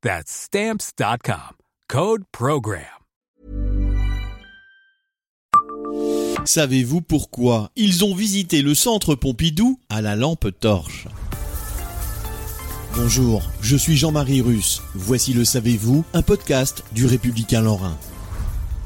That's Stamps.com. Code Program. Savez-vous pourquoi ils ont visité le centre Pompidou à la lampe torche? Bonjour, je suis Jean-Marie Russe. Voici le Savez-vous, un podcast du Républicain Lorrain.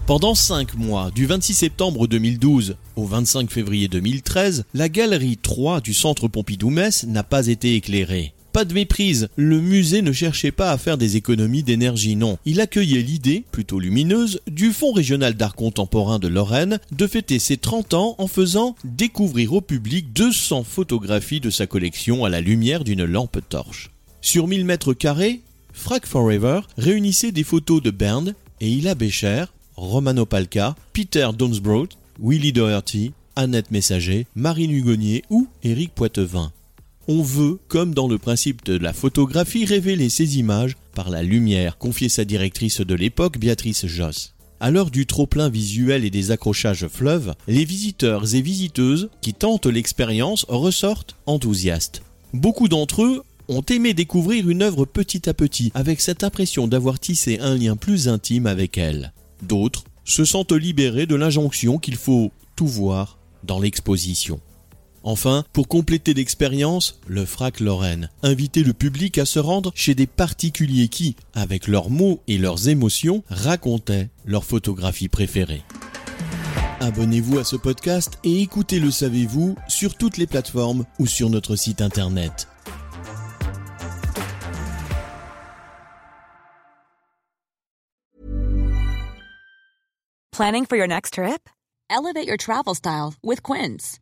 Pendant 5 mois, du 26 septembre 2012 au 25 février 2013, la galerie 3 du centre Pompidou-Metz n'a pas été éclairée. Pas de méprise, le musée ne cherchait pas à faire des économies d'énergie, non. Il accueillait l'idée, plutôt lumineuse, du Fonds régional d'art contemporain de Lorraine de fêter ses 30 ans en faisant découvrir au public 200 photographies de sa collection à la lumière d'une lampe torche. Sur 1000 mètres carrés, Frack Forever réunissait des photos de Bernd et Hila Becher, Romano Palca, Peter Donsbrough, Willy Doherty, Annette Messager, Marine Hugonnier ou Éric Poitevin. On veut, comme dans le principe de la photographie, révéler ces images par la lumière, confiait sa directrice de l'époque, Béatrice Joss. À l'heure du trop-plein visuel et des accrochages fleuves, les visiteurs et visiteuses qui tentent l'expérience ressortent enthousiastes. Beaucoup d'entre eux ont aimé découvrir une œuvre petit à petit, avec cette impression d'avoir tissé un lien plus intime avec elle. D'autres se sentent libérés de l'injonction qu'il faut tout voir dans l'exposition. Enfin, pour compléter l'expérience, le FRAC Lorraine invitait le public à se rendre chez des particuliers qui, avec leurs mots et leurs émotions, racontaient leurs photographies préférées. Abonnez-vous à ce podcast et écoutez Le Savez-vous sur toutes les plateformes ou sur notre site internet. Planning for your next trip? Elevate your travel style with Quince.